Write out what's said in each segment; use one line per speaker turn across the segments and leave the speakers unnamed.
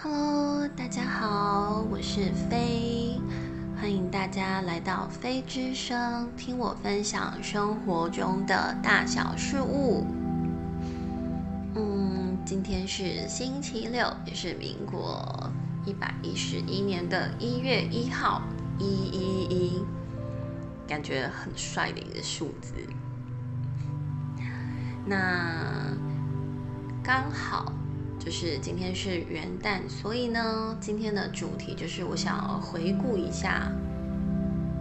Hello，大家好，我是飞，欢迎大家来到飞之声，听我分享生活中的大小事物。嗯，今天是星期六，也是民国一百一十一年的一月一号，一一一，感觉很帅的一个数字。那刚好就是今天是元旦，所以呢，今天的主题就是我想回顾一下，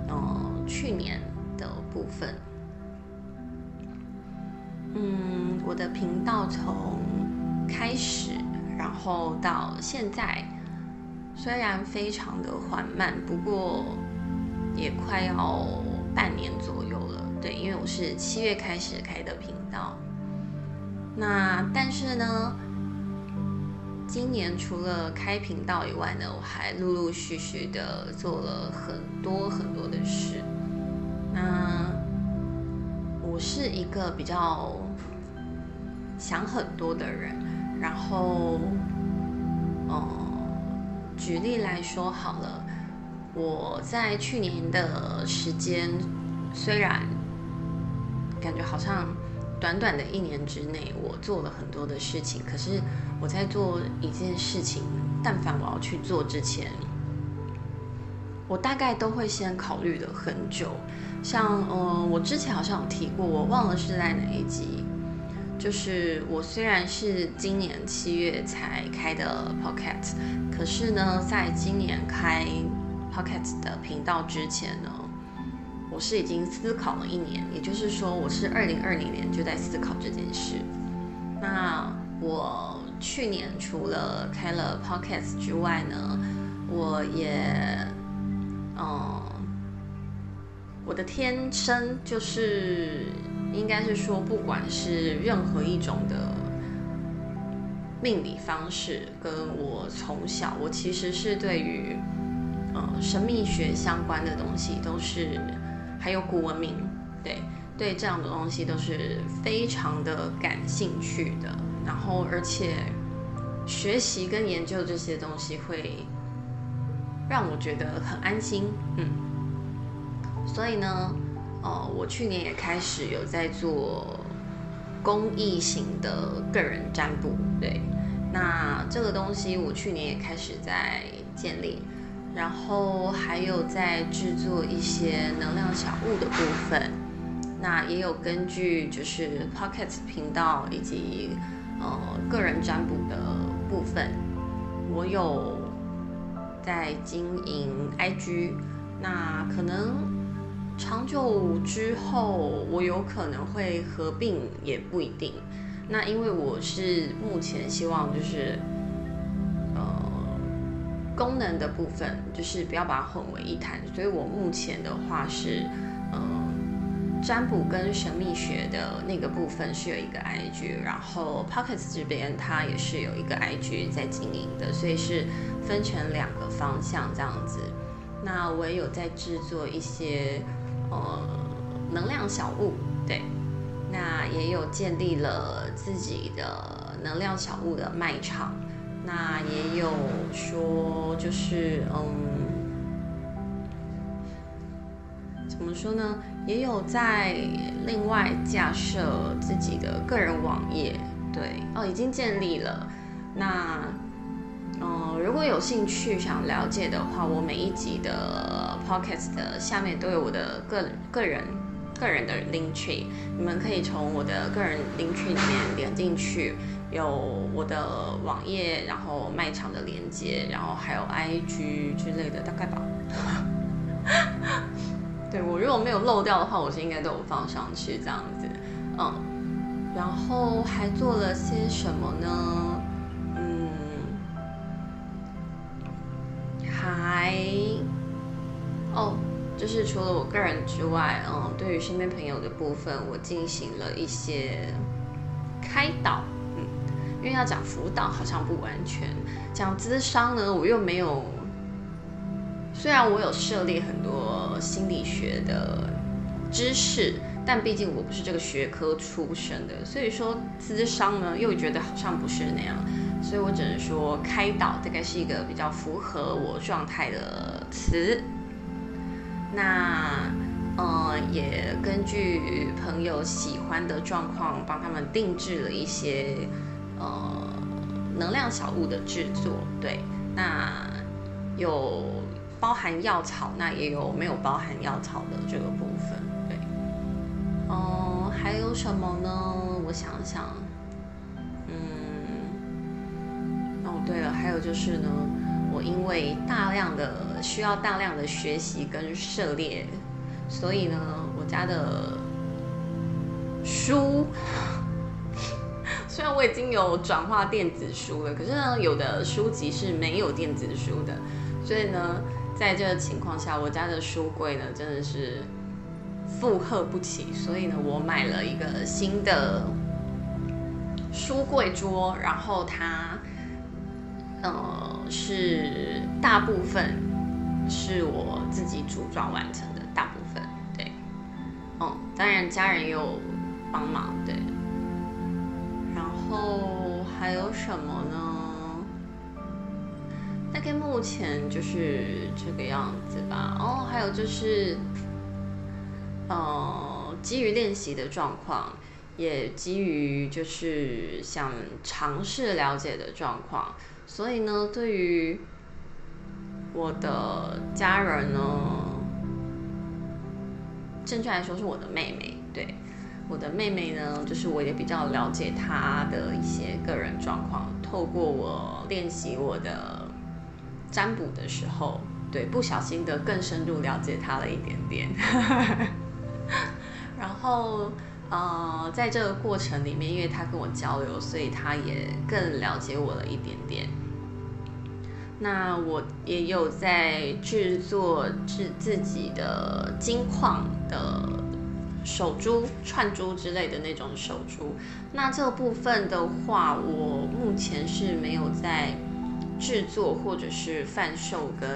嗯，去年的部分。嗯，我的频道从开始，然后到现在，虽然非常的缓慢，不过也快要半年左右了。对，因为我是七月开始开的频道。那但是呢，今年除了开频道以外呢，我还陆陆续续的做了很多很多的事。那我是一个比较想很多的人，然后，哦，举例来说好了，我在去年的时间，虽然感觉好像。短短的一年之内，我做了很多的事情。可是我在做一件事情，但凡我要去做之前，我大概都会先考虑了很久。像呃，我之前好像有提过，我忘了是在哪一集。就是我虽然是今年七月才开的 Pocket，可是呢，在今年开 Pocket 的频道之前呢。我是已经思考了一年，也就是说，我是二零二零年就在思考这件事。那我去年除了开了 podcast 之外呢，我也，嗯，我的天生就是，应该是说，不管是任何一种的命理方式，跟我从小，我其实是对于，呃，神秘学相关的东西都是。还有古文明，对对，这样的东西都是非常的感兴趣的。然后，而且学习跟研究这些东西会让我觉得很安心，嗯。所以呢，哦，我去年也开始有在做公益型的个人占卜，对。那这个东西我去年也开始在建立。然后还有在制作一些能量小物的部分，那也有根据就是 Pocket 频道以及呃个人占卜的部分，我有在经营 IG，那可能长久之后我有可能会合并也不一定，那因为我是目前希望就是。功能的部分就是不要把它混为一谈，所以我目前的话是，嗯，占卜跟神秘学的那个部分是有一个 IG，然后 Pockets 这边它也是有一个 IG 在经营的，所以是分成两个方向这样子。那我也有在制作一些呃能量小物，对，那也有建立了自己的能量小物的卖场。那也有说，就是嗯，怎么说呢？也有在另外架设自己的个人网页，对哦，已经建立了。那嗯，如果有兴趣想了解的话，我每一集的 podcast 的下面都有我的个个人个人的 link tree，你们可以从我的个人 link tree 里面点进去。有我的网页，然后卖场的连接，然后还有 IG 之类的，大概吧。对我如果没有漏掉的话，我是应该都有放上去这样子。嗯，然后还做了些什么呢？嗯，还哦，就是除了我个人之外，嗯，对于身边朋友的部分，我进行了一些开导。因为要讲辅导好像不完全，讲智商呢，我又没有。虽然我有涉猎很多心理学的知识，但毕竟我不是这个学科出身的，所以说智商呢，又觉得好像不是那样。所以我只能说开导大概是一个比较符合我状态的词。那呃，也根据朋友喜欢的状况，帮他们定制了一些呃能量小物的制作。对，那有包含药草，那也有没有包含药草的这个部分。对，哦，还有什么呢？我想想，嗯，哦，对了，还有就是呢，我因为大量的需要大量的学习跟涉猎。所以呢，我家的书，虽然我已经有转化电子书了，可是呢，有的书籍是没有电子书的。所以呢，在这个情况下，我家的书柜呢，真的是负荷不起。所以呢，我买了一个新的书柜桌，然后它，呃，是大部分是我自己组装完成的。大部分对嗯，当然家人也有帮忙，对。然后还有什么呢？大概目前就是这个样子吧。哦，还有就是，呃，基于练习的状况，也基于就是想尝试了解的状况，所以呢，对于我的家人呢。正确来说是我的妹妹，我的妹妹呢，就是我也比较了解她的一些个人状况，透过我练习我的占卜的时候，对，不小心的更深入了解她了一点点，然后呃，在这个过程里面，因为她跟我交流，所以她也更了解我了一点点。那我也有在制作制自己的金矿的手珠、串珠之类的那种手珠。那这部分的话，我目前是没有在制作或者是贩售跟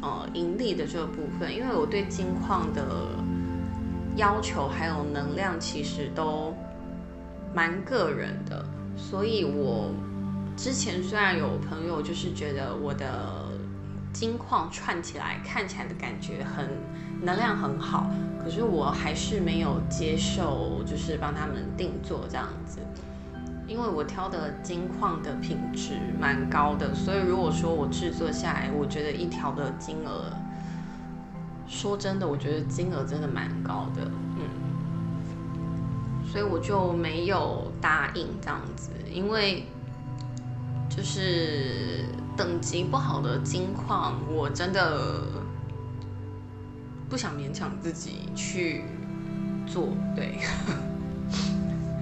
呃盈利的这个部分，因为我对金矿的要求还有能量其实都蛮个人的，所以我。之前虽然有朋友就是觉得我的金矿串起来看起来的感觉很能量很好，可是我还是没有接受，就是帮他们定做这样子，因为我挑的金矿的品质蛮高的，所以如果说我制作下来，我觉得一条的金额，说真的，我觉得金额真的蛮高的，嗯，所以我就没有答应这样子，因为。就是等级不好的金矿，我真的不想勉强自己去做。对，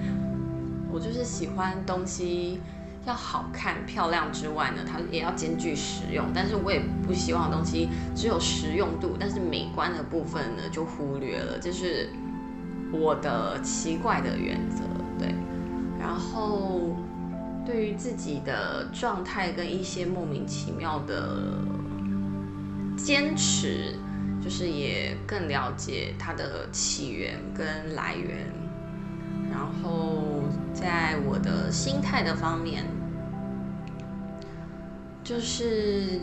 我就是喜欢东西要好看漂亮之外呢，它也要兼具实用。但是我也不希望东西只有实用度，但是美观的部分呢就忽略了，这是我的奇怪的原则。对，然后。对于自己的状态跟一些莫名其妙的坚持，就是也更了解它的起源跟来源。然后在我的心态的方面，就是，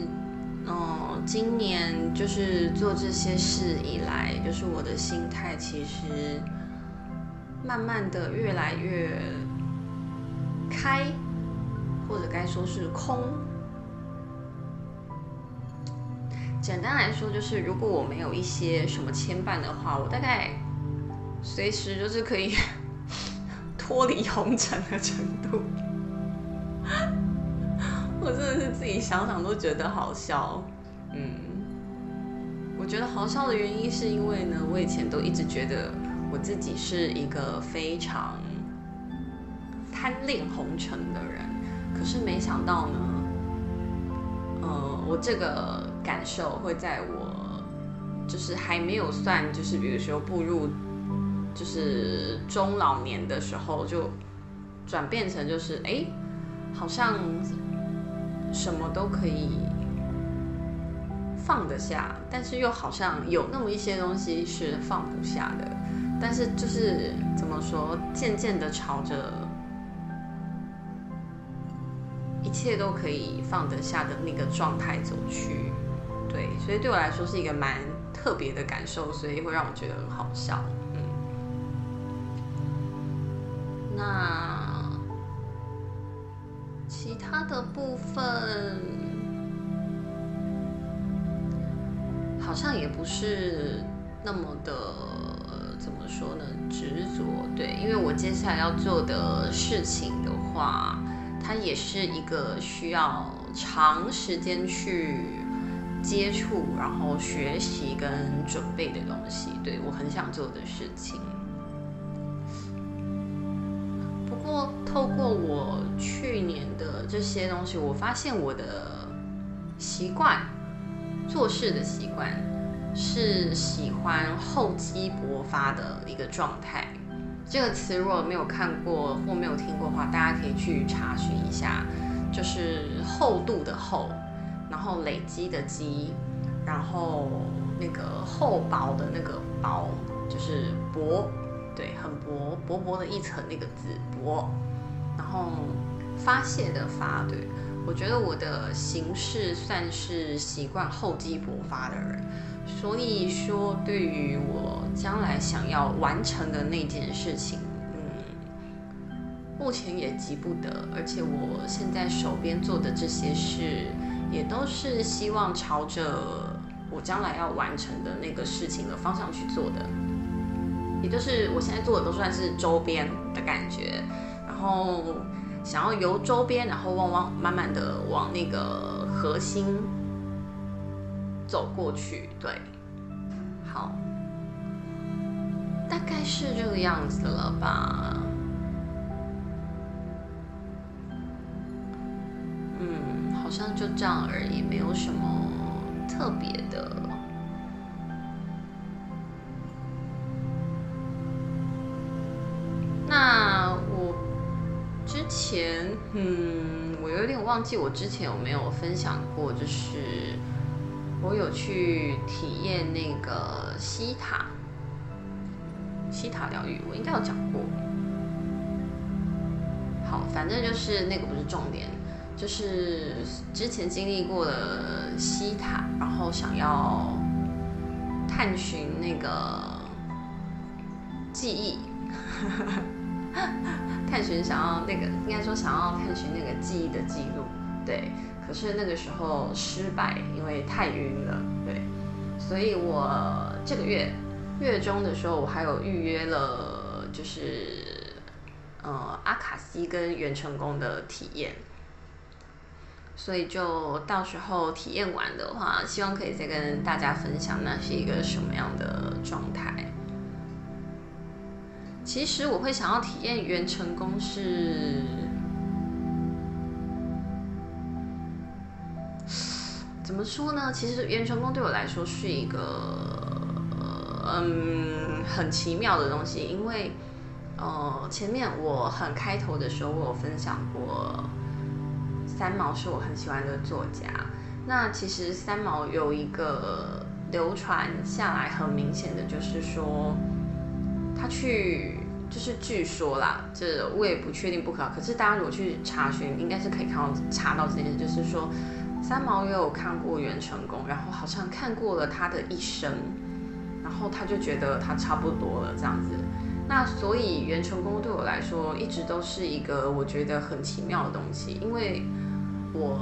嗯，今年就是做这些事以来，就是我的心态其实慢慢的越来越开。或者该说是空。简单来说，就是如果我没有一些什么牵绊的话，我大概随时就是可以 脱离红尘的程度。我真的是自己想想都觉得好笑。嗯，我觉得好笑的原因是因为呢，我以前都一直觉得我自己是一个非常贪恋红尘的人。可是没想到呢，呃，我这个感受会在我就是还没有算，就是比如说步入就是中老年的时候，就转变成就是哎，好像什么都可以放得下，但是又好像有那么一些东西是放不下的，但是就是怎么说，渐渐的朝着。一切都可以放得下的那个状态走去。对，所以对我来说是一个蛮特别的感受，所以会让我觉得很好笑。嗯，那其他的部分好像也不是那么的怎么说呢？执着。对，因为我接下来要做的事情的话，它也是一个需要长时间去。接触，然后学习跟准备的东西，对我很想做的事情。不过，透过我去年的这些东西，我发现我的习惯、做事的习惯是喜欢厚积薄发的一个状态。这个词如果没有看过或没有听过的话，大家可以去查询一下，就是厚度的厚。然后累积的积，然后那个厚薄的那个薄，就是薄，对，很薄薄薄的一层那个字薄。然后发泄的发，对我觉得我的形式算是习惯厚积薄发的人，所以说对于我将来想要完成的那件事情，嗯，目前也急不得，而且我现在手边做的这些事。也都是希望朝着我将来要完成的那个事情的方向去做的，也就是我现在做的都算是周边的感觉，然后想要由周边，然后往往慢慢的往那个核心走过去。对，好，大概是这个样子了吧。嗯好像就这样而已，没有什么特别的。前，嗯，我有点忘记我之前有没有分享过，就是我有去体验那个西塔，西塔疗愈，我应该有讲过。好，反正就是那个不是重点。就是之前经历过的西塔，然后想要探寻那个记忆，探寻想要那个应该说想要探寻那个记忆的记录，对。可是那个时候失败，因为太晕了，对。所以我这个月月中的时候，我还有预约了，就是呃阿卡西跟元成功的体验。所以就到时候体验完的话，希望可以再跟大家分享那是一个什么样的状态。其实我会想要体验元成功是，怎么说呢？其实元成功对我来说是一个嗯很奇妙的东西，因为呃前面我很开头的时候我有分享过。三毛是我很喜欢的作家。那其实三毛有一个流传下来很明显的，就是说他去，就是据说啦，这我也不确定不可。可是大家如果去查询，应该是可以看到查到这件事，就是说三毛也有看过袁成功，然后好像看过了他的一生，然后他就觉得他差不多了这样子。那所以袁成功对我来说一直都是一个我觉得很奇妙的东西，因为。我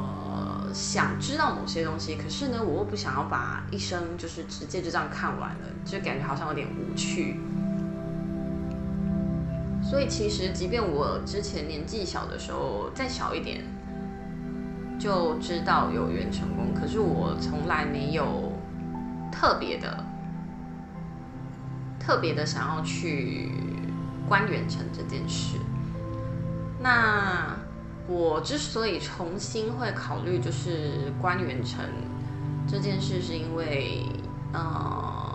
想知道某些东西，可是呢，我又不想要把一生就是直接就这样看完了，就感觉好像有点无趣。所以其实，即便我之前年纪小的时候再小一点，就知道有缘成功，可是我从来没有特别的、特别的想要去观远成这件事。那。我之所以重新会考虑就是关元成这件事，是因为，呃，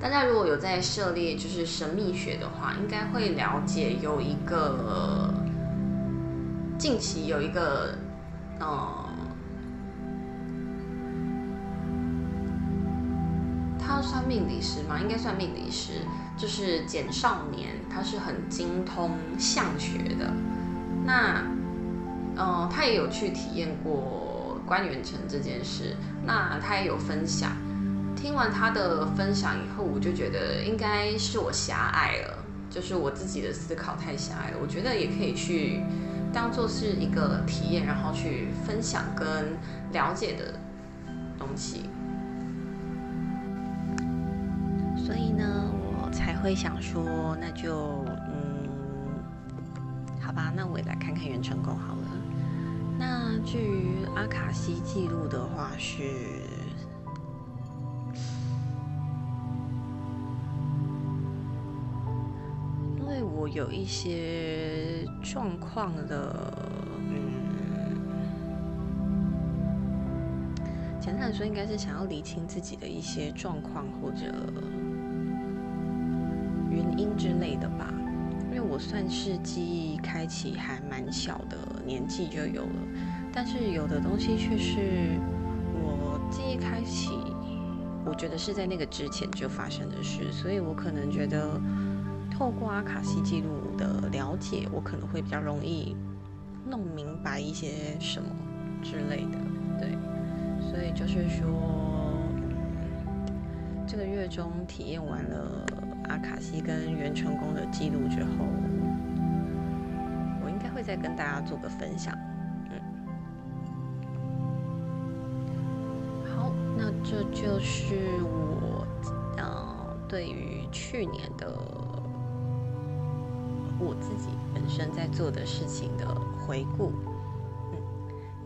大家如果有在涉猎就是神秘学的话，应该会了解有一个近期有一个，呃，他算命理师吗？应该算命理师，就是简少年，他是很精通相学的，那。嗯，他也有去体验过关元城这件事，那他也有分享。听完他的分享以后，我就觉得应该是我狭隘了，就是我自己的思考太狭隘了。我觉得也可以去当做是一个体验，然后去分享跟了解的东西。所以呢，我才会想说，那就嗯，好吧，那我也来看看元成功好了。那至于阿卡西记录的话是。有一些状况的，嗯，简单来说，应该是想要理清自己的一些状况或者原因之类的吧。因为我算是记忆开启还蛮小的年纪就有了，但是有的东西却是我记忆开启，我觉得是在那个之前就发生的事，所以我可能觉得。透过阿卡西记录的了解，我可能会比较容易弄明白一些什么之类的，对。所以就是说，这个月中体验完了阿卡西跟元成功的记录之后，我应该会再跟大家做个分享。嗯，好，那这就是我呃对于去年的。我自己本身在做的事情的回顾，嗯，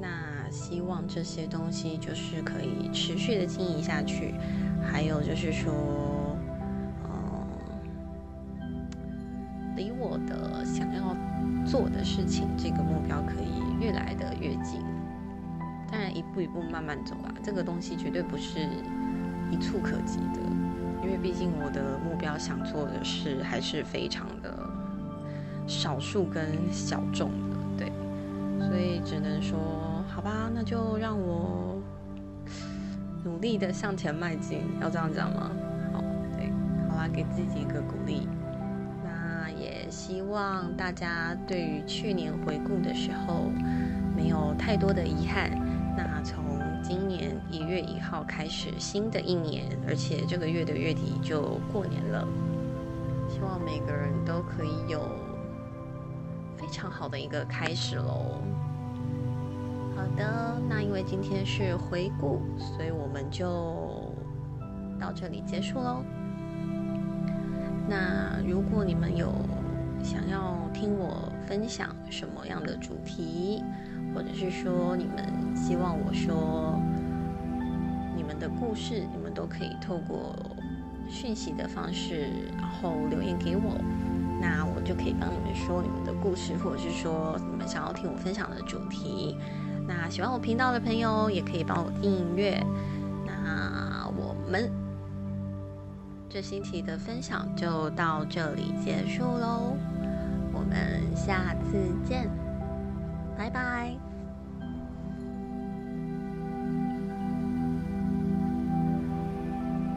那希望这些东西就是可以持续的经营下去，还有就是说，嗯，离我的想要做的事情这个目标可以越来的越近。当然，一步一步慢慢走啊，这个东西绝对不是一触可及的，因为毕竟我的目标想做的事还是非常的。少数跟小众的，对，所以只能说好吧，那就让我努力的向前迈进，要这样讲吗？好，对，好啦，给自己一个鼓励。那也希望大家对于去年回顾的时候没有太多的遗憾。那从今年一月一号开始，新的一年，而且这个月的月底就过年了，希望每个人都可以有。非常好的一个开始喽。好的，那因为今天是回顾，所以我们就到这里结束喽。那如果你们有想要听我分享什么样的主题，或者是说你们希望我说你们的故事，你们都可以透过讯息的方式，然后留言给我。那我就可以帮你们说你们的故事，或者是说你们想要听我分享的主题。那喜欢我频道的朋友也可以帮我订阅。那我们这星期的分享就到这里结束喽，我们下次见，拜拜。